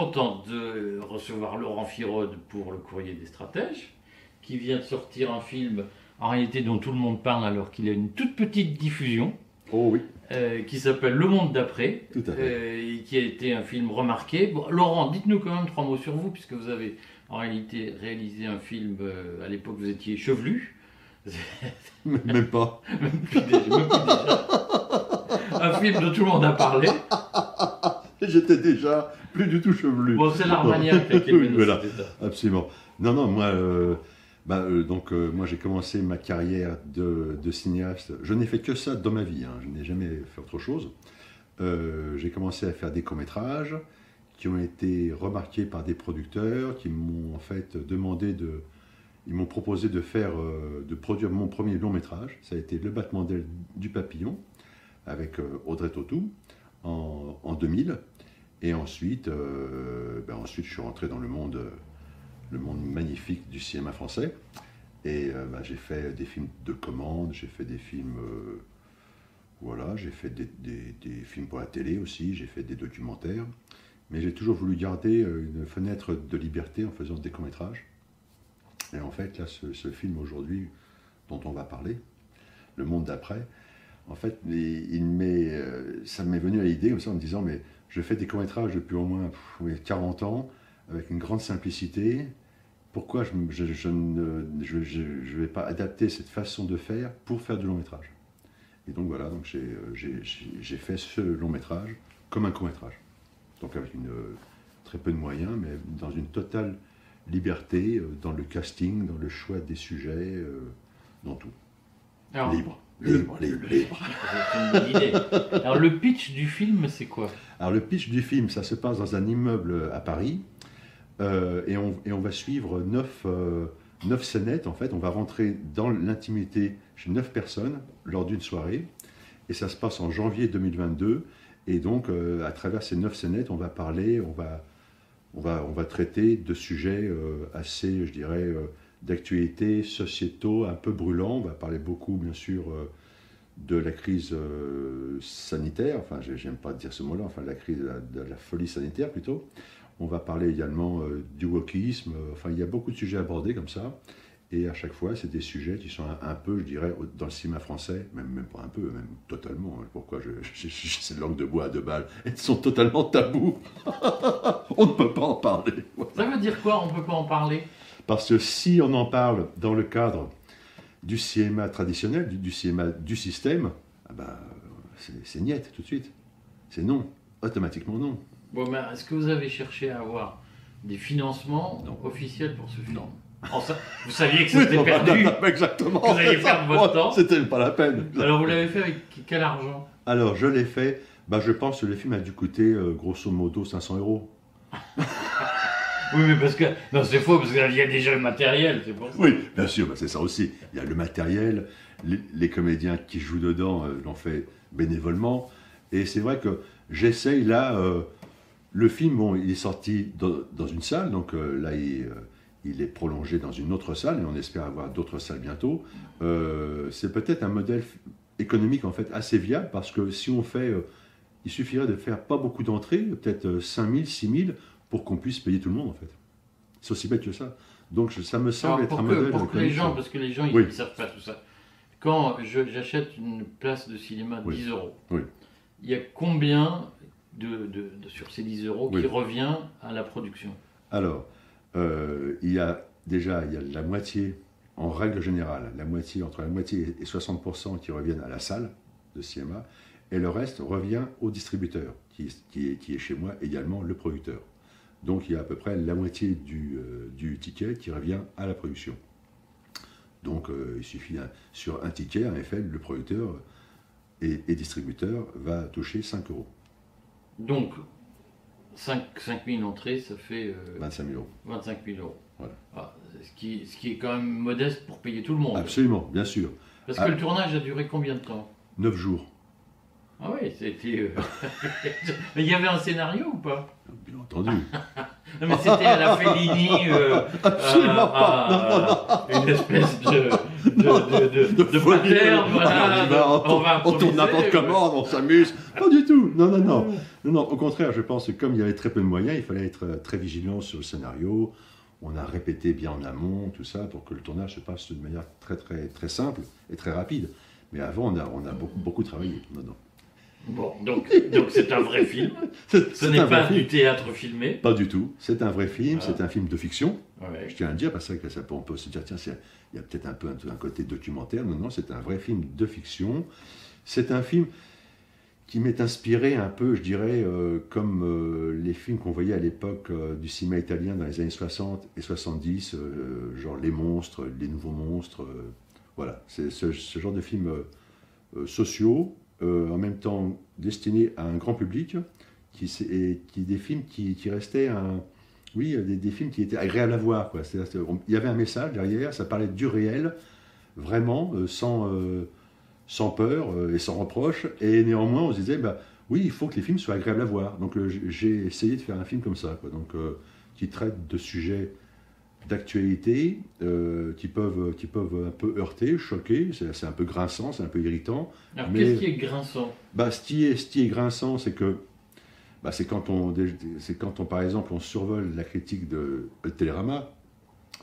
content de recevoir Laurent Firode pour le courrier des stratèges, qui vient de sortir un film en réalité dont tout le monde parle alors qu'il a une toute petite diffusion. Oh oui. Euh, qui s'appelle Le Monde d'après, Tout à fait. euh, et qui a été un film remarqué. Bon, Laurent, dites-nous quand même trois mots sur vous, puisque vous avez en réalité réalisé un film, euh, à l'époque vous étiez chevelu, Même pas. même plus déjà, même plus déjà. un film dont tout le monde a parlé. J'étais déjà plus du tout chevelu. Bon, c'est l'Armagnac mené dans voilà. Absolument. Non, non, moi, euh, bah, euh, donc, euh, moi j'ai commencé ma carrière de, de cinéaste. Je n'ai fait que ça dans ma vie, hein. je n'ai jamais fait autre chose. J'ai commencé à faire des courts-métrages qui ont été remarqués par des producteurs qui m'ont en fait demandé de. Ils m'ont proposé de faire, de produire mon premier long métrage. Ça a été Le battement d'aile du papillon avec Audrey Tautou en, en 2000. Et ensuite, euh, ben ensuite, je suis rentré dans le monde, le monde magnifique du cinéma français. Et euh, ben, j'ai fait des films de commande, j'ai fait des films, euh, voilà, j'ai fait des, films pour la télé aussi, j'ai fait des documentaires. Mais j'ai toujours voulu garder une fenêtre de liberté en faisant des courts-métrages. Et en fait, là, ce film aujourd'hui dont on va parler, Le Monde d'après, en fait, il, il m'est, euh, ça m'est venu à l'idée comme ça en me disant, mais je fais des courts-métrages depuis au moins pff, oui, 40 ans, avec une grande simplicité. Pourquoi je ne je, je ne je, je- je vais pas adapter cette façon de faire pour faire du long métrage? Et donc voilà, donc j'ai, euh, fait ce long métrage comme un court métrage. Donc avec une, euh, très peu de moyens, mais dans une totale liberté dans le casting, dans le choix des sujets, dans tout. Alors, Libre, libre, libre, libre. Alors, le pitch du film, c'est quoi? Alors le pitch du film, ça se passe dans un immeuble à Paris, euh, et, on, et on va suivre neuf, euh, neuf scénettes, en fait, on va rentrer dans l'intimité chez neuf personnes lors d'une soirée, et ça se passe en janvier 2022, et donc euh, à travers ces neuf scénettes, on va parler, on va, on va, on va traiter de sujets euh, assez, je dirais, euh, d'actualité, sociétaux, un peu brûlants, on va parler beaucoup, bien sûr, euh, de la crise euh, sanitaire, enfin j'ai- j'aime pas dire ce mot-là, enfin la crise de la, folie sanitaire plutôt. On va parler également euh, du wokisme, enfin il y a beaucoup de sujets abordés comme ça. Et à chaque fois, c'est des sujets qui sont un, peu, je dirais, dans le cinéma français, même, même pas un peu, même totalement. hein. Pourquoi je, je- je- j'ai cette langue de bois à deux balles Elles sont totalement tabous. on ne peut pas en parler. Ça veut dire quoi On peut pas en parler? Parce que si on en parle dans le cadre du cinéma traditionnel, du, du cinéma du système, ah ben, c'est c'est niet tout de suite. C'est non, automatiquement non. Bon, mais est-ce que vous avez cherché à avoir des financements Non. officiels pour ce film Non. En sa- Vous saviez que c'était perdu exactement. Vous alliez perdre votre temps. C'était pas la peine. Alors, vous l'avez fait avec quel argent? Alors, je l'ai fait. Bah, je pense que le film a dû coûter euh, grosso modo 500 euros. Oui, mais parce que. Non, c'est faux, parce qu'il y a déjà le matériel, c'est pour ça. Oui, bien sûr, bah, c'est ça aussi. Il y a le matériel, les, comédiens qui jouent dedans euh, l'ont fait bénévolement. Et c'est vrai que j'essaye là. euh, le film, bon, il est sorti dans, une salle, donc euh, là, il, il est prolongé dans une autre salle, et on espère avoir d'autres salles bientôt. C'est peut-être un modèle économique en fait assez viable parce que si on fait, il suffirait de faire pas beaucoup d'entrées, peut-être 5 000, 6 000, pour qu'on puisse payer tout le monde en fait. C'est aussi bête que ça. Donc je- ça me semble Alors, être un que, modèle pour que les gens, parce que les gens, ils ne savent pas tout ça. Quand j'achète une place de cinéma de Oui. 10 euros, Oui. il y a combien de, de- de- sur ces 10 euros qui revient à la production? Alors, euh, il y a déjà il y a la moitié, en règle générale, la moitié, entre la moitié et 60% qui reviennent à la salle de cinéma, et le reste revient au distributeur, qui, qui est, qui est chez moi également le producteur. Donc il y a à peu près la moitié du, euh, du ticket qui revient à la production. Donc euh, il suffit, sur un ticket, en effet, le producteur et, et distributeur va toucher 5 euros, Donc, 5, 000 entrées, ça fait euh, 25 000 euros. 25 000 euros. Voilà. Ah, ce, qui, ce qui est quand même modeste pour payer tout le monde. Absolument, bien sûr. Parce que Ah. le tournage a duré combien de temps? 9 jours, Ah oui, c'était. euh, Mais il y avait un scénario ou pas? Bien entendu. Non, mais c'était à la Fellini. euh, Absolument pas. Non, non. Une espèce de, de, de, de, de pattern, voilà, on, va, on, on va on tourne n'importe comment, on s'amuse. Pas du tout. Non, non, non. Non, non, au contraire, je pense que comme il y avait très peu de moyens, il fallait être euh, très vigilant sur le scénario. On a répété bien en amont, tout ça, pour que le tournage se passe de manière très, très, très simple et très rapide. Mais avant, on a, on a beaucoup, beaucoup travaillé. Non, non. Bon, donc donc c'est un vrai film. Ce n'est pas du théâtre filmé. Pas du tout. C'est un vrai film, Ah. c'est un film de fiction. Ouais. Je tiens à le dire parce que ça peut, on peut se dire, tiens, il y a peut-être un peu un, un côté documentaire. Non, non, c'est un vrai film de fiction. C'est un film qui m'est inspiré un peu, je dirais, euh, comme euh, les films qu'on voyait à l'époque euh, du cinéma italien dans les années 60 et 70, euh, genre Les Monstres, Les Nouveaux Monstres. voilà, c'est ce, ce genre de films sociaux, euh, en même temps destinés à un grand public, qui, et qui des films qui, qui restaient un, oui, des, des films qui étaient agréables à voir. Quoi. Il y avait un message derrière, ça parlait du réel, vraiment, euh, sans, euh, sans peur et sans reproche. Et néanmoins, on se disait, bah, oui, il faut que les films soient agréables à voir. Donc j'ai essayé de faire un film comme ça, quoi. Donc, qui traite de sujets d'actualité, euh, qui, peuvent, qui peuvent un peu heurter, choquer, c'est c'est un peu grinçant, c'est un peu irritant. Alors Mais- qu'est-ce qui est grinçant? Bah, ce qui est, ce qui est grinçant, c'est que bah, c'est quand on, c'est quand on, par exemple, on survole la critique de Télérama,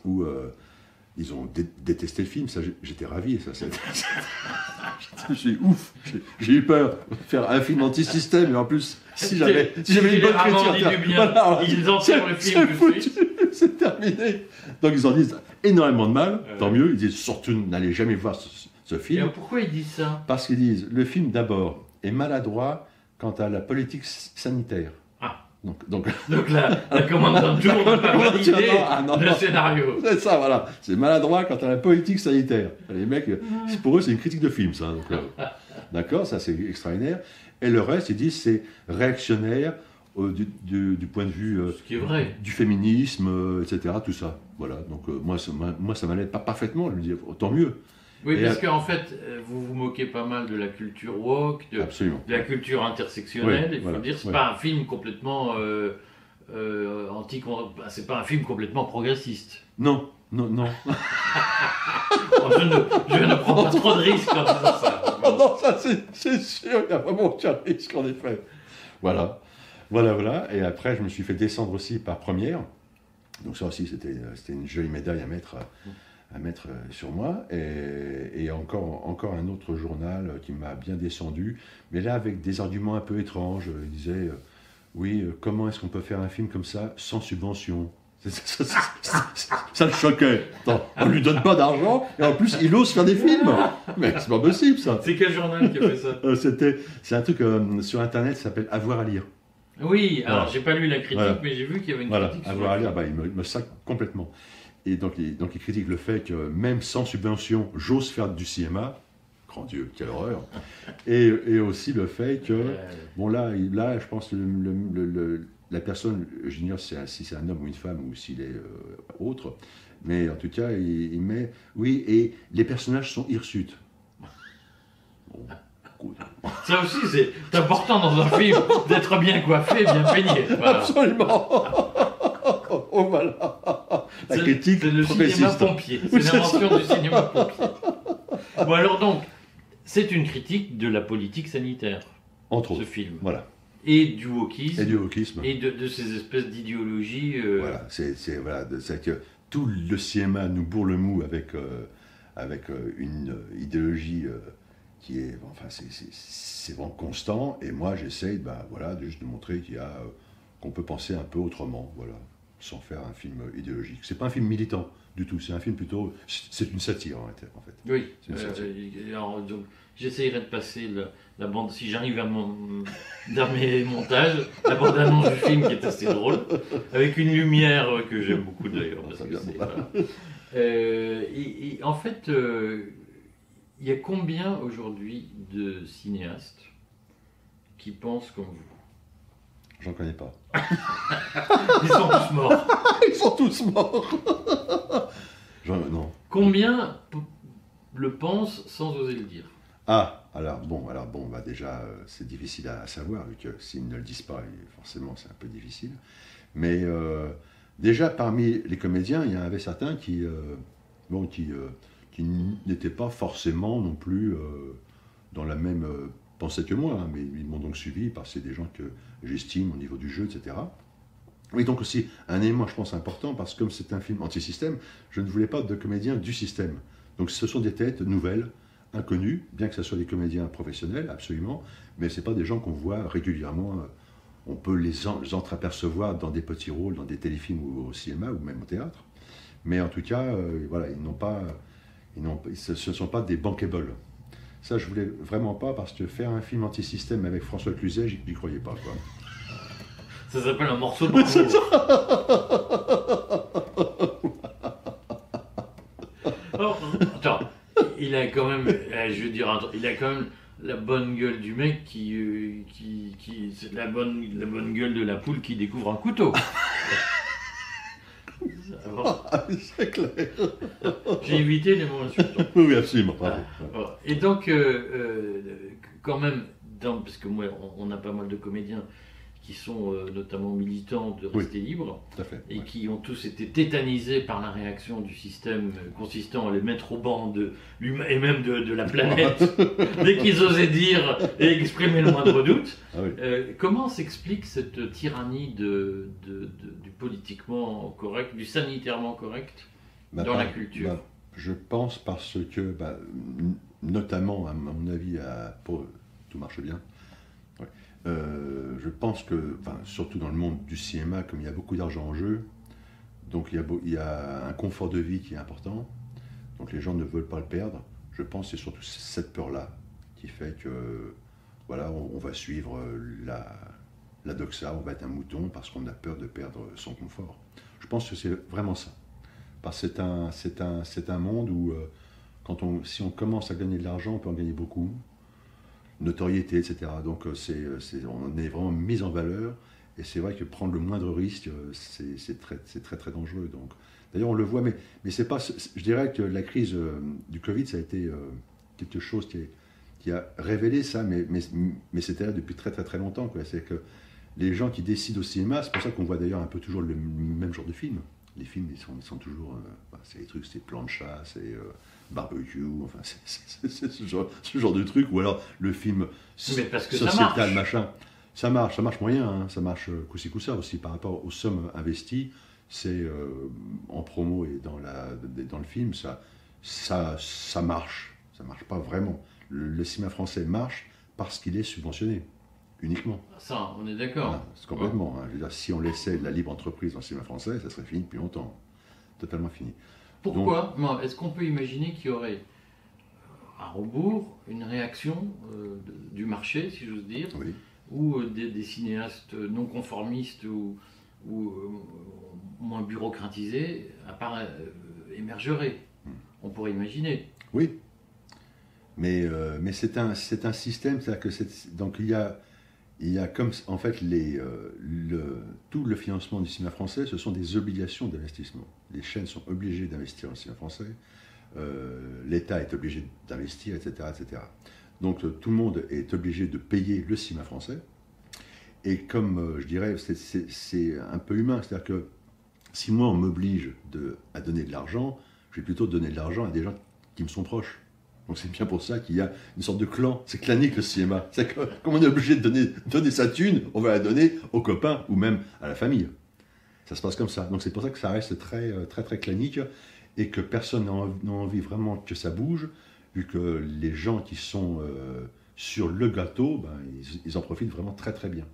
où euh, ils ont dé- détesté le film. Ça, j'ai- j'étais ravi. Ça, suis ouf. J'ai- J'ai eu peur de faire un film anti-système, et en plus, si j'avais, si j'avais une bonne critique, voilà, Ils enterrent le film foutu. Terminé. Donc ils en disent énormément de mal. Tant mieux. Ils disent surtout n'allez jamais voir ce, film. pourquoi ils disent ça? Parce qu'ils disent le film d'abord est maladroit quant à la politique sanitaire. Ah. Donc, donc Donc la, la commandante Tour n'a pas Non, validé ah, non, le non. scénario. c'est ça, voilà. C'est maladroit quant à la politique sanitaire. Les mecs, pour eux, c'est une critique de film, ça. euh, D'accord, ça c'est extraordinaire. Et le reste, ils disent c'est réactionnaire euh, du, du- du point de vue euh, Ce qui est vrai. du féminisme, euh, etc. Tout ça. Voilà. Donc moi, ça, moi, ça m'allait pas parfaitement. Je me dis tant mieux. Oui, Et parce qu'en fait, vous vous moquez pas mal de la culture woke, de, la culture intersectionnelle. Oui, Il faut voilà, dire, c'est ouais. pas un film complètement anti. bah, c'est pas un film complètement progressiste. Non, non, non. Bon, je, ne, je ne prends pas trop de risques en disant ça. Non, ça c'est c'est sûr, il y a vraiment aucun risque en effet. Voilà, voilà, voilà. Et après, je me suis fait descendre aussi par première. Donc ça aussi, c'était c'était une jolie médaille à mettre, à mettre euh, sur moi. Et, et encore, encore un autre journal qui m'a bien descendu, mais là avec des arguments un peu étranges. Il disait, euh, oui, euh, comment est-ce qu'on peut faire un film comme ça sans subvention? Ça, ça- ça- ça- ça le choquait. Attends, on lui donne pas d'argent et en plus il ose faire des films. Mais c'est pas possible ça. C'est quel journal qui a fait ça? Euh, C'était, c'est un truc euh, sur internet, ça s'appelle Avoir à lire. Oui, alors Voilà. j'ai pas lu la critique, Voilà. mais j'ai vu qu'il y avait une Voilà, critique. sur à lire, bah, il me, il me sac complètement. Et donc il, donc il critique le fait que même sans subvention, j'ose faire du cinéma. Grand Dieu, quelle horreur. Et, et aussi le fait que, Euh, bon là, là je pense que le- le- le- le- la personne, j'ignore si, c'est un- si c'est un homme ou une femme ou s'il est euh, autre, mais en tout cas, il, il met, oui, et les personnages sont hirsutes. Bon, écoute, Ça aussi, c'est important dans un film d'être bien coiffé, bien peigné. Voilà. Absolument. oh voilà. La C'est- critique C'est le cinéma pompier. C'est l'invention du cinéma pompier. Bon, alors donc, c'est une critique de la politique sanitaire, Entre ce autres. film. Voilà. Et du wokisme. Et du wokisme. et de, de ces espèces d'idéologies. euh, Voilà. C'est voilà, que tout le cinéma nous bourre le mou avec, euh, avec euh, une euh, idéologie euh, qui est. Enfin, c'est- vraiment constant. Et moi, j'essaye bah, voilà, de juste de montrer qu'il y a. euh, qu'on peut penser un peu autrement. Voilà. Sans faire un film idéologique. C'est pas un film militant du tout. C'est un film plutôt. C'est une satire en fait. Oui. Euh, donc, j'essayerai de passer la, la bande, si j'arrive à mon, dans mes montages, la bande annonce du film qui est assez drôle, avec une lumière euh, que j'aime beaucoup d'ailleurs. voilà. Euh, et, et en fait, euh, il y a combien aujourd'hui de cinéastes qui pensent comme vous? J'en connais pas. Ils sont tous morts. Ils sont tous morts. Non. Combien le pensent sans oser le dire? Ah, alors bon, alors bon, bah déjà euh, c'est difficile à, à savoir vu que s'ils ne le disent pas, forcément c'est un peu difficile. Mais euh, déjà parmi les comédiens, il y en avait certains qui, euh, bon, qui, qui n'étaient pas forcément non plus euh, dans la même euh, pensée que moi, hein, mais ils m'ont donc suivi parce que c'est des gens que j'estime au niveau du jeu, etc. Oui, donc aussi un élément, je pense, important, parce que comme c'est un film anti-système, je ne voulais pas de comédiens du système. Donc ce sont des têtes nouvelles, inconnues, bien que ce soit des comédiens professionnels, absolument, mais ce pas des gens qu'on voit régulièrement. euh, On peut les, en- les entreapercevoir dans des petits rôles, dans des téléfilms ou au cinéma ou même au théâtre. Mais en tout cas, voilà, ils n'ont pas, ils ce ne sont pas des bankable. Ça, je voulais vraiment pas parce que faire un film anti-système avec François Cluzet, j'y croyais pas. Quoi. Ça s'appelle un morceau de. Oh, attends, il a quand même, eh, je veux dire, il a quand même la bonne gueule du mec qui, euh, qui, qui c'est la bonne, la bonne gueule de la poule qui découvre un couteau. Va. Ah, c'est clair. J'ai évité les mots insultants. Oui, oui, absolument. Ah. Et donc, euh, euh, quand même, dans, parce que moi, on, on a pas mal de comédiens qui sont euh, notamment militants de Oui. rester libres fait. et ouais. qui ont tous été tétanisés par la réaction du système euh, consistant à les mettre au banc de l'humain et même de, de la planète dès qu'ils osaient dire et exprimer le moindre doute. Ah oui. Euh, comment s'explique cette tyrannie de, de- de- du politiquement correct, du sanitairement correct Bah, dans la culture? bah, Je pense parce que, bah, notamment, à mon avis, à, pour, tout marche bien. Euh, je pense que, surtout dans le monde du cinéma, comme il y a beaucoup d'argent en jeu, donc il y, a, un confort de vie qui est important, donc les gens ne veulent pas le perdre. Je pense que c'est surtout cette peur-là qui fait que, voilà, on, va suivre la, la doxa, on va être un mouton parce qu'on a peur de perdre son confort. Je pense que c'est vraiment ça. Parce que c'est un, monde où, euh, si on commence à gagner de l'argent, on peut en gagner beaucoup. Notoriété, etc. Donc, euh, c'est, euh, c'est- on est vraiment mis en valeur. Et c'est vrai que prendre le moindre risque, euh, c'est, très, très, dangereux. Donc, d'ailleurs, on le voit, mais, mais c'est pas, je dirais que la crise du Covid, ça a été quelque chose qui, a révélé ça, mais, mais, mais c'était là depuis très, très, très longtemps. C'est que les gens qui décident au cinéma, c'est pour ça qu'on voit d'ailleurs un peu toujours le même genre de film. Les films, ils sont, ils sont toujours. euh, bah, c'est les trucs, c'est plan de chat, c'est euh, barbecue, enfin, c'est, ce, genre, ce genre de truc. Ou alors le film Mais parce que ça sociétal, marche. machin. Ça marche, ça marche moyen, hein, ça marche euh, coup-ci coup-ça aussi par rapport aux sommes investies. C'est euh, en promo et dans, la, dans le film, ça, ça, ça marche. Ça marche pas vraiment. Le, le cinéma français marche parce qu'il est subventionné, uniquement. Ça, on est d'accord. C'est complètement. hein. Je veux dire, si on laissait la libre entreprise dans le cinéma français, ça serait fini depuis longtemps. Totalement fini. Pourquoi Est-ce qu'on peut imaginer qu'il y aurait à rebours une réaction euh, de- du marché, si j'ose dire, Oui. ou euh, des, des cinéastes non conformistes ou, ou, euh, moins bureaucratisés appara- euh, émergeraient? Hmm. On pourrait imaginer. Oui. Mais, euh, mais c'est un, c'est un système, c'est-à-dire que c'est- donc il y a, il y a comme en fait euh, tout le financement du cinéma français, ce sont des obligations d'investissement. Les chaînes sont obligées d'investir dans le cinéma français, euh, l'État est obligé d'investir, etc., etc. Donc euh, tout le monde est obligé de payer le cinéma français. Et comme je dirais, c'est- un peu humain, c'est-à-dire que si moi on m'oblige à donner de l'argent, je vais plutôt donner de l'argent à des gens qui me sont proches. Donc c'est bien pour ça qu'il y a une sorte de clan. C'est clanique le cinéma. C'est comme on est obligé de donner, donner sa thune, on va la donner aux copains ou même à la famille. Ça se passe comme ça. Donc c'est pour ça que ça reste très euh, très très clanique et que personne n'a envie, vraiment que ça bouge, vu que les gens qui sont euh, sur le gâteau, ben, ils, ils en profitent vraiment très très bien.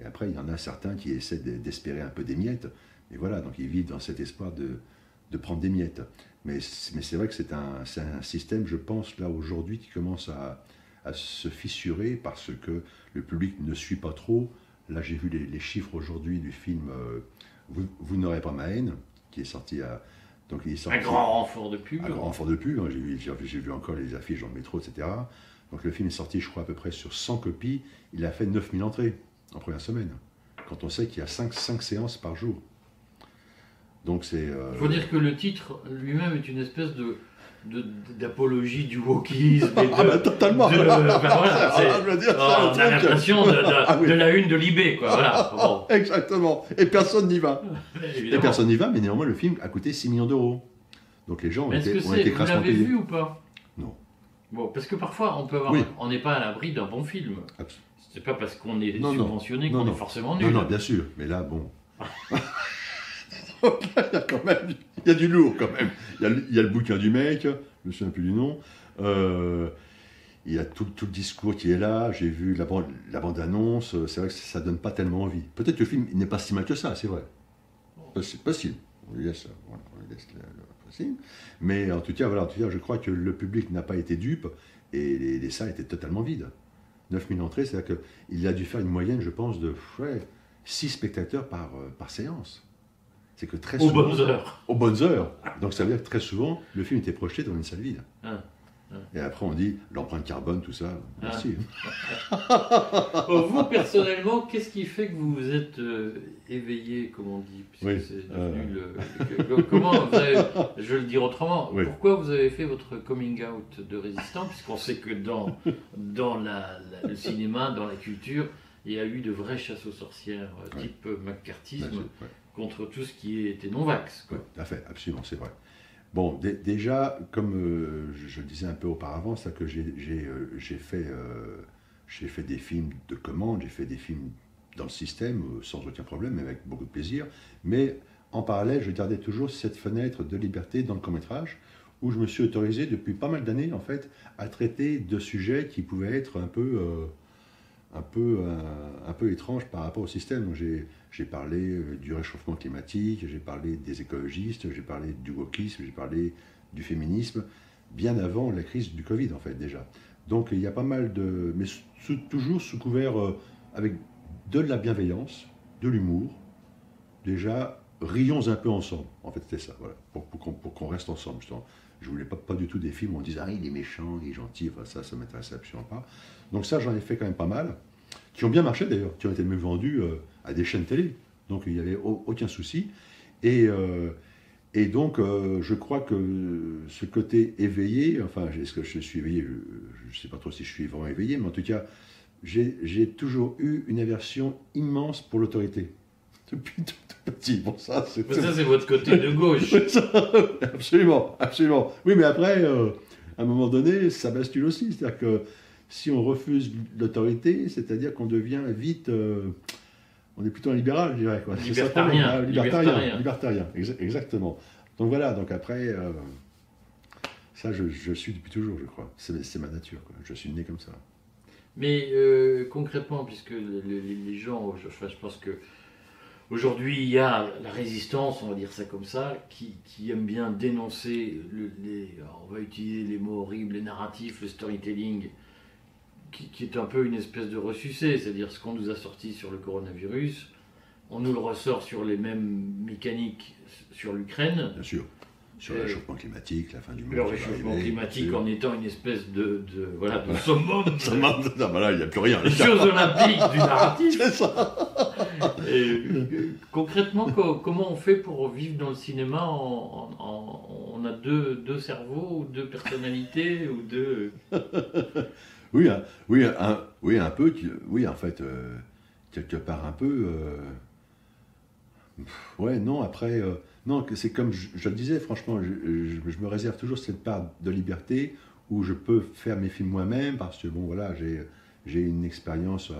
Et après, il y en a certains qui essaient de- d'espérer un peu des miettes. Mais voilà, donc ils vivent dans cet espoir de, de prendre des miettes. Mais, c'est vrai que c'est un, système, je pense, là aujourd'hui, qui commence à, à se fissurer parce que le public ne suit pas trop. Là, j'ai vu les, les chiffres aujourd'hui du film euh, Vous, Vous n'aurez pas ma haine, qui est sorti à. Donc, il est sorti Un grand renfort de pub. un grand renfort de pub. hein, J'ai vu, encore les affiches dans le métro, etc. Donc le film est sorti, je crois, à peu près sur 100 copies. Il a fait 9000 entrées en première semaine. Quand on sait qu'il y a 5, séances par jour. Donc c'est... euh, Il faut dire que le titre lui-même est une espèce de d'apologie du wokisme et de, Ah bah totalement de- enfin, voilà, c'est- Ah, je veux dire, Oh, on a l'impression de, de- Ah oui. de la une de Libé, quoi. Voilà. Bon, Exactement. Et personne n'y va. Et personne n'y va, mais néanmoins le film a coûté 6 millions d'euros. Donc les gens ont été, ont été Vous crassement l'avez payés. vu ou pas? Non. Bon, parce que parfois, on peut avoir. Oui. On n'est pas à l'abri d'un bon film. C'est pas parce qu'on est Non, subventionné qu'on est forcément nul. Non, non, bien sûr, mais là, bon. il y a quand même, y a du lourd quand même. Il y a, le- bouquin du mec, je me souviens plus du nom. Euh, il y a tout, tout le discours qui est là. J'ai vu la bande, la bande annonce. C'est vrai que ça donne pas tellement envie. Peut-être que le film il n'est pas si mal que ça, c'est vrai. C'est possible. On lui laisse, voilà, on lui laisse le- le possible. Mais en tout cas, voilà, en tout cas, je crois que le public n'a pas été dupe et les, les salles étaient totalement vides. 9000 entrées, c'est-à-dire qu'il a dû faire une moyenne, je pense, de ouais, 6 spectateurs par, euh, par séance. C'est que très Aux souvent. bonnes heures. Aux bonnes heures. Donc ça veut dire que très souvent, le film était projeté dans une salle vide. Ah, Et après, on dit l'empreinte carbone, tout ça. Merci. Oh, vous, personnellement, qu'est-ce qui fait que vous vous êtes euh, éveillé, comme on dit puisque Oui, c'est euh. devenu le- que- comment vous avez- Je vais le dire autrement. Oui. Pourquoi vous avez fait votre coming out de résistant Puisqu'on sait que dans, dans la- la- le cinéma, dans la culture, il y a eu de vraies chasses aux sorcières, euh, Ouais. type McCarthyisme, ouais. Contre tout ce qui était non-vax. Oui, tout à fait, absolument, c'est vrai. Bon, dé- déjà, comme euh, je, je disais un peu auparavant, c'est que j'ai euh, fait, euh, fait des films de commande, j'ai fait des films dans le système, sans aucun problème, avec beaucoup de plaisir. Mais en parallèle, je gardais toujours cette fenêtre de liberté dans le court-métrage, où je me suis autorisé depuis pas mal d'années, en fait, à traiter de sujets qui pouvaient être un peu, un peu, euh, un peu étranges par rapport au système. J'ai parlé euh, du réchauffement climatique, j'ai parlé des écologistes, j'ai parlé du wokisme, j'ai parlé du féminisme, bien avant la crise du Covid, en fait, déjà. Donc, il y a pas mal de. Mais toujours sous couvert, euh, avec de la bienveillance, de l'humour. Déjà, rions un peu ensemble. En fait, c'était ça, voilà, pour, pour qu'on reste ensemble. justement. Je voulais pas, pas du tout des films où on disait Ah, il est méchant, il est gentil, ça, ça m'intéressait absolument pas. Donc, ça, j'en ai fait quand même pas mal, qui ont bien marché d'ailleurs, qui ont été même vendus euh, à des chaînes télé. Donc, il n'y avait au- aucun souci. Et, euh, donc, euh, je crois que ce côté éveillé, enfin, est-ce que je suis éveillé? Je ne sais pas trop si je suis vraiment éveillé, mais en tout cas, j'ai toujours eu une aversion immense pour l'autorité. Depuis tout petit. Bon, ça, c'est. Mais ça, c'est votre côté de gauche. Absolument, absolument. Oui, mais après, euh, à un moment donné, ça bascule aussi. C'est-à-dire que si on refuse l'autorité, c'est-à-dire qu'on devient vite. euh, on est plutôt un libéral, je dirais. Quoi. C'est ça problème. Libertarien, libertarien. libertarien. Libertarien, exa- exactement. Donc voilà, donc après, euh, ça, je, je suis depuis toujours, je crois. C'est ma nature. Quoi. Je suis né comme ça. Mais concrètement, puisque le- le- les gens, je, je pense que aujourd'hui il y a la résistance, on va dire ça comme ça, qui, qui aime bien dénoncer, le- les, on va utiliser les mots horribles, les narratifs, le storytelling, qui, qui est un peu une espèce de ressucé, c'est-à-dire ce qu'on nous a sorti sur le coronavirus, on nous le ressort sur les mêmes mécaniques sur l'Ukraine. Bien sûr. Sur le réchauffement climatique, la fin du monde. Le réchauffement arriver, climatique en étant une espèce de, de, voilà, de summum. Non, bah là, il n'y a plus rien. des Jeux olympiques du narratif. C'est ça. Euh, concrètement, co- comment on fait pour vivre dans le cinéma On a deux, deux cerveaux, ou deux personnalités, ou deux... Oui, un, oui, oui, un peu. Oui, en fait, euh, quelque part un peu. euh, ouais, non, après. euh, non, c'est comme je, le disais, franchement, je, je- me réserve toujours cette part de liberté où je peux faire mes films moi-même parce que, bon, voilà, j'ai une expérience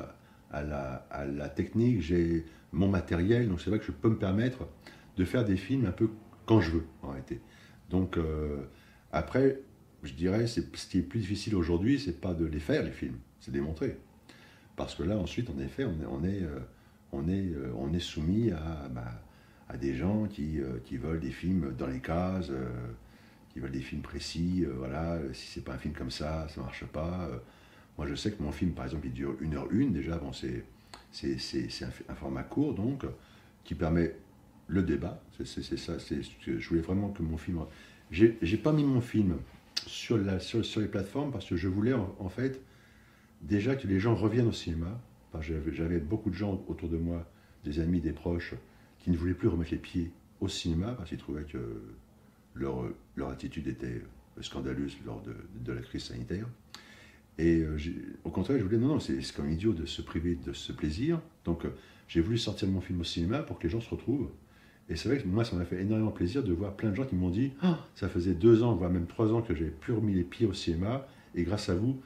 à, la, technique, j'ai mon matériel, donc c'est vrai que je peux me permettre de faire des films un peu quand je veux, en réalité. Donc, euh, après, je dirais, ce qui est plus difficile aujourd'hui, c'est pas de les faire les films, c'est de les montrer. Parce que là, ensuite, en effet, on est, on est, euh, on est, euh, on est soumis à, bah, à des gens qui, qui veulent des films dans les cases, qui veulent des films précis. voilà, si c'est pas un film comme ça, ça marche pas. Moi, je sais que mon film, par exemple, il dure une heure une déjà. Bon, c'est un, un format court, donc, qui permet le débat. C'est ça. Je voulais vraiment que mon film. J'ai pas mis mon film sur, la, sur, sur les plateformes parce que je voulais en, fait déjà que les gens reviennent au cinéma. J'avais beaucoup de gens autour de moi, des amis, des proches, qui ne voulaient plus remettre les pieds au cinéma parce qu'ils trouvaient que leur, leur attitude était scandaleuse lors de, de la crise sanitaire. Et euh, au contraire, je voulais, non, non, c'est c'est comme idiot de se priver de ce plaisir. Donc euh, j'ai voulu sortir mon film au cinéma pour que les gens se retrouvent Et c'est vrai que moi, ça m'a fait énormément plaisir de voir plein de gens qui m'ont dit Ah, ça faisait deux ans, voire même trois ans que j'avais plus remis les pieds au cinéma, et grâce à vous,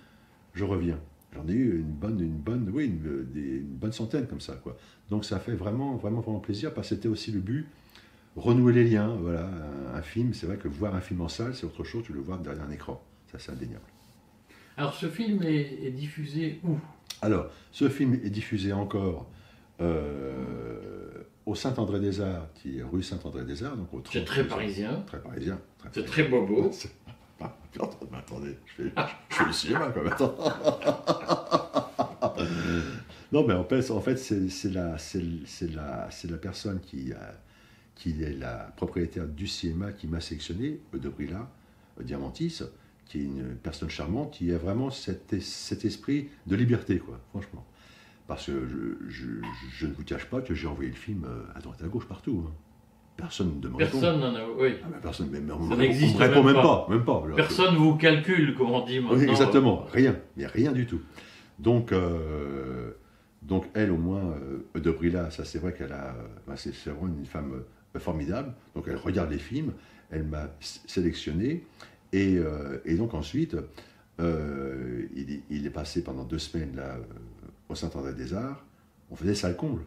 je reviens. J'en ai eu une bonne, une bonne, oui, une, bonne centaine comme ça, quoi. Donc ça fait vraiment, vraiment, vraiment plaisir parce que c'était aussi le but, renouer les liens. Voilà, un, un film, c'est vrai que voir un film en salle, c'est autre chose que le voir derrière un écran. Ça, c'est indéniable. Alors ce film est, est diffusé où? Alors, ce film est diffusé encore euh, au Saint-André-des-Arts, qui est rue Saint-André-des-Arts, donc au C'est 30 très parisien, Très parisien. C'est très bobo. Ah, mais attendez, je fais, je fais le cinéma quand même. attends. non, mais en fait, en fait c'est la, personne qui, est la propriétaire du cinéma qui m'a sélectionné, de Brilla, Diamantis, qui est une personne charmante, qui a vraiment cet, es- cet esprit de liberté, quoi, franchement. Parce que je, je, je ne vous cache pas que j'ai envoyé le film euh, à droite à gauche partout. hein. Personne ne répond. Personne n'en a. Oui. Ah, personne, mais, mais on Ça n'existe même même pas. pas. Même pas. Alors, Personne vous calcule, comme on dit maintenant. oui, exactement, rien, mais rien du tout. Donc, euh, donc elle au moins, euh, de Brilla, ça c'est vrai qu'elle a, euh, bah, c'est vraiment une femme euh, formidable. Donc elle regarde les films, elle m'a sélectionné, et, euh, et donc ensuite, euh, il, est- il est passé pendant deux semaines là euh, au Saint-André des Arts. On faisait ça le comble,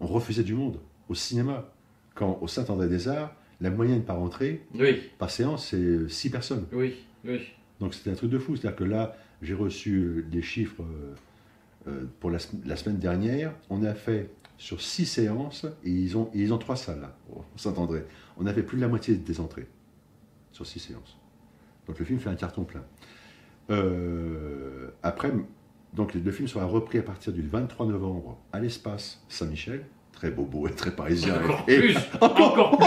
on refusait du monde au cinéma. Quand au Saint-André des Arts, la moyenne par entrée, Oui, par séance, c'est six personnes. oui, oui. Donc c'était un truc de fou. C'est-à-dire que là, j'ai reçu des chiffres pour la, sem- la semaine dernière. On a fait sur six séances, et ils ont, ils ont trois salles là, au Saint-André. On a fait plus de la moitié des entrées sur six séances. Donc le film fait un carton plein. Euh, après, donc le film sera repris à partir du 23 novembre à l'espace Saint-Michel. Très bobo et très parisien. Encore Et- plus, encore plus,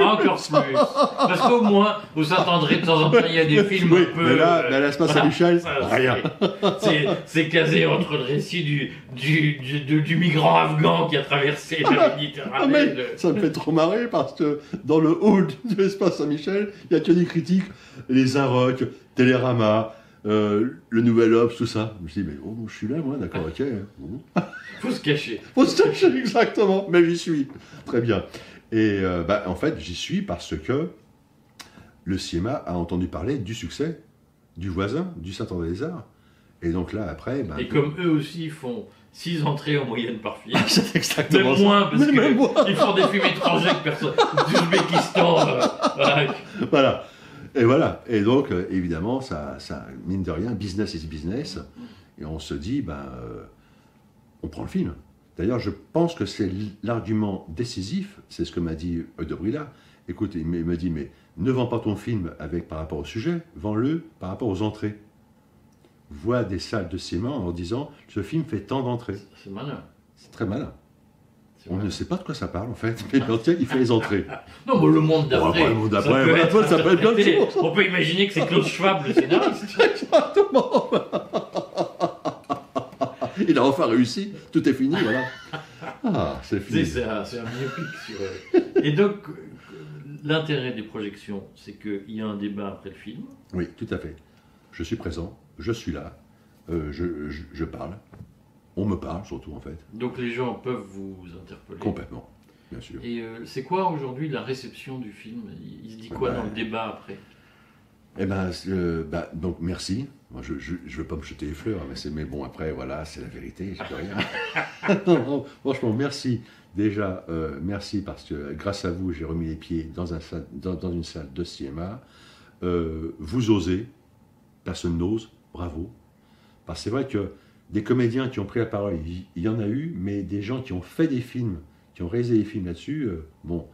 encore plus. Parce qu'au moins, vous s'entendrez de temps en temps, il y a des films Oui, un peu. mais là, euh, mais à l'espace Saint-Michel, ça, rien. c'est- casé entre le récit du, du, du, du- migrant afghan qui a traversé la Ah, Méditerranée. le- ça me fait trop marrer parce que dans le hall de l'espace Saint-Michel, il n'y a que des critiques, les Inrocks, Télérama, euh, le Nouvel Obs, tout ça. Je me suis dit, mais oh, je suis là, moi, d'accord, ok. Bon. Faut se cacher. Faut se cacher exactement, mais j'y suis. Très bien. Et euh, bah, en fait, j'y suis parce que le cinéma a entendu parler du succès du voisin, du Saint-André-des-Arts. Et donc là, après, bah, Et comme eux aussi font 6 entrées en moyenne par film. c'est exactement Même ça. moins, parce qu'ils font des films étrangers que personne. D'Ouzbékistan. euh, voilà. Voilà. Et voilà. Et donc, euh, évidemment, ça, ça, mine de rien, business is business. Et on se dit, ben, euh, on prend le film. D'ailleurs, je pense que c'est l'argument décisif, c'est ce que m'a dit De Brilla. Écoute, il me dit, mais ne vends pas ton film avec, par rapport au sujet, vends-le par rapport aux entrées. Vois des salles de cinéma en disant, ce film fait tant d'entrées. C'est malin. C'est très malin. On ne sait pas de quoi ça parle, en fait, mais quand il fait les entrées. Non, mais le monde d'après. après, le monde ça d'après, peut ça peut être. On peut imaginer que c'est Klaus Schwab, le scénariste. Exactement. Il a enfin réussi, tout est fini, voilà. Ah, c'est fini. c'est un, c'est un biopic sur. euh, Et donc, l'intérêt des projections, c'est qu'il y a un débat après le film. Oui, tout à fait. Je suis présent, je suis là, euh, je, je- je parle. On me parle surtout, en fait, Donc, les gens peuvent vous interpeller. complètement, bien sûr. Et euh, c'est quoi aujourd'hui la réception du film? Il se dit quoi Ben, dans le débat après? Eh ben, euh, bah, donc merci. Moi, je, je veux pas me jeter les fleurs, mais c'est, mais bon, après, voilà, c'est la vérité, je peux rien. non, non, franchement, merci. Déjà, euh, merci parce que grâce à vous, j'ai remis les pieds dans, un dans, dans une salle de cinéma. Vous osez, personne n'ose, bravo. Parce que c'est vrai que des comédiens qui ont pris la parole, il, y en a eu, mais des gens qui ont fait des films, qui ont réalisé des films là-dessus, euh, bon,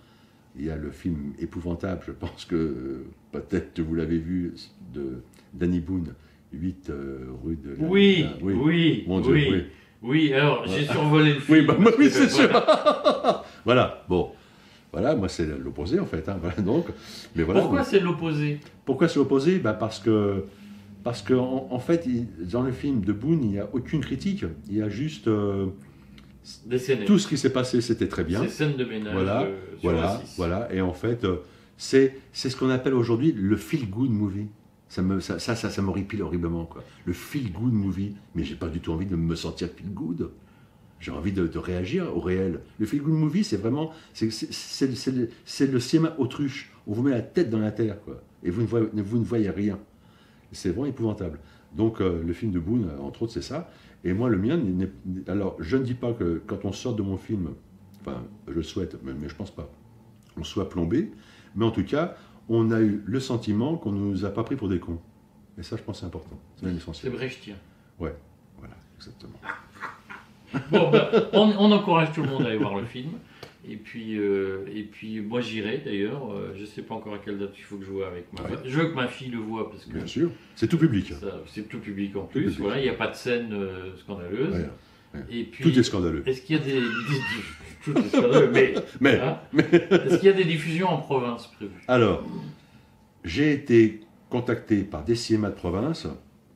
il y a le film épouvantable, je pense que euh, peut-être vous l'avez vu, de Danny Boone, 8 euh, rue de la... Oui, Ah, oui, oui, Mon Dieu, oui. oui. alors j'ai survolé le film. Oui, bah, oui, c'est sûr. Voilà. Voilà, bon. Voilà, moi c'est l'opposé en fait. hein, voilà, donc, mais voilà, Pourquoi c'est l'opposé? Pourquoi c'est l'opposé? Bah, Parce que, parce que en, en fait, il- dans le film de Boone, il n'y a aucune critique. Il y a juste euh, tout ce qui s'est passé, c'était très bien. Ces scènes de ménage. Voilà, euh, Voilà, voilà. Et en fait, euh, c'est c'est ce qu'on appelle aujourd'hui le feel good movie. Ça me ça ça, ça, ça m'horripile horriblement quoi. Le feel good movie, mais j'ai pas du tout envie de me sentir feel good. J'ai envie de, de réagir au réel. Le feel good movie, c'est vraiment, c'est le, le cinéma autruche. On vous met la tête dans la terre, quoi, et vous ne voyez, vous ne voyez rien. C'est vraiment épouvantable. Donc euh, le film de Boone, euh, entre autres, c'est ça. Et moi, le mien, alors je ne dis pas que quand on sort de mon film, enfin, je le souhaite, mais, mais je pense pas, on soit plombé, mais en tout cas, on a eu le sentiment qu'on ne nous a pas pris pour des cons. Et ça, je pense, c'est important. C'est même C'est essentiel. brechtien. Voilà, exactement. Bon, ben, on, on encourage tout le monde à aller voir le film. Et puis, euh, et puis moi j'irai d'ailleurs. Euh, je ne sais pas encore à quelle date il faut que je vois avec ma Ouais. Je veux que ma fille le voie parce que Bien sûr. C'est tout public. c'est tout public en plus. public. Voilà, il n'y a pas de scène euh, scandaleuse. Ouais. Et puis, Tout est scandaleux. est-ce qu'il y a des, des- tout est scandaleux, mais, Mais, hein, est-ce qu'il y a des diffusions en province prévues? Alors, j'ai été contacté par des cinémas de province.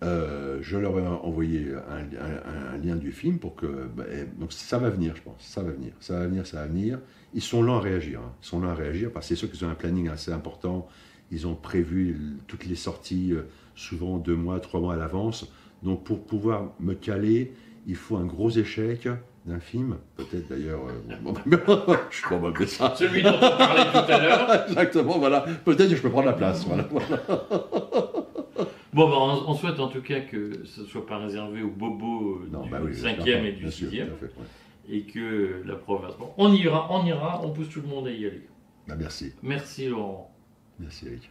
Euh, je leur ai envoyé un, un- un lien du film pour que. bah, donc ça va venir, je pense. Ça va venir. Ça va venir, ça va venir. Ils sont lents à réagir. hein. Ils sont lents à réagir parce que c'est sûr qu'ils ont un planning assez important. Ils ont prévu toutes les sorties, euh, souvent deux mois, trois mois à l'avance. Donc pour pouvoir me caler, il faut un gros échec d'un film. Peut-être d'ailleurs. euh, bon, bon, je suis pas ça. Celui dont on parlait tout à l'heure. Exactement, voilà. Peut-être que je peux prendre la place. Voilà. Bon, ben, on, on souhaite en tout cas que ce ne soit pas réservé aux bobos euh, Non, du bah oui, et du sûr, sixième. tout à fait, ouais. et que la province. Bon, on ira, on ira, on pousse tout le monde à y aller. Bah, merci. Merci Laurent. Merci Eric.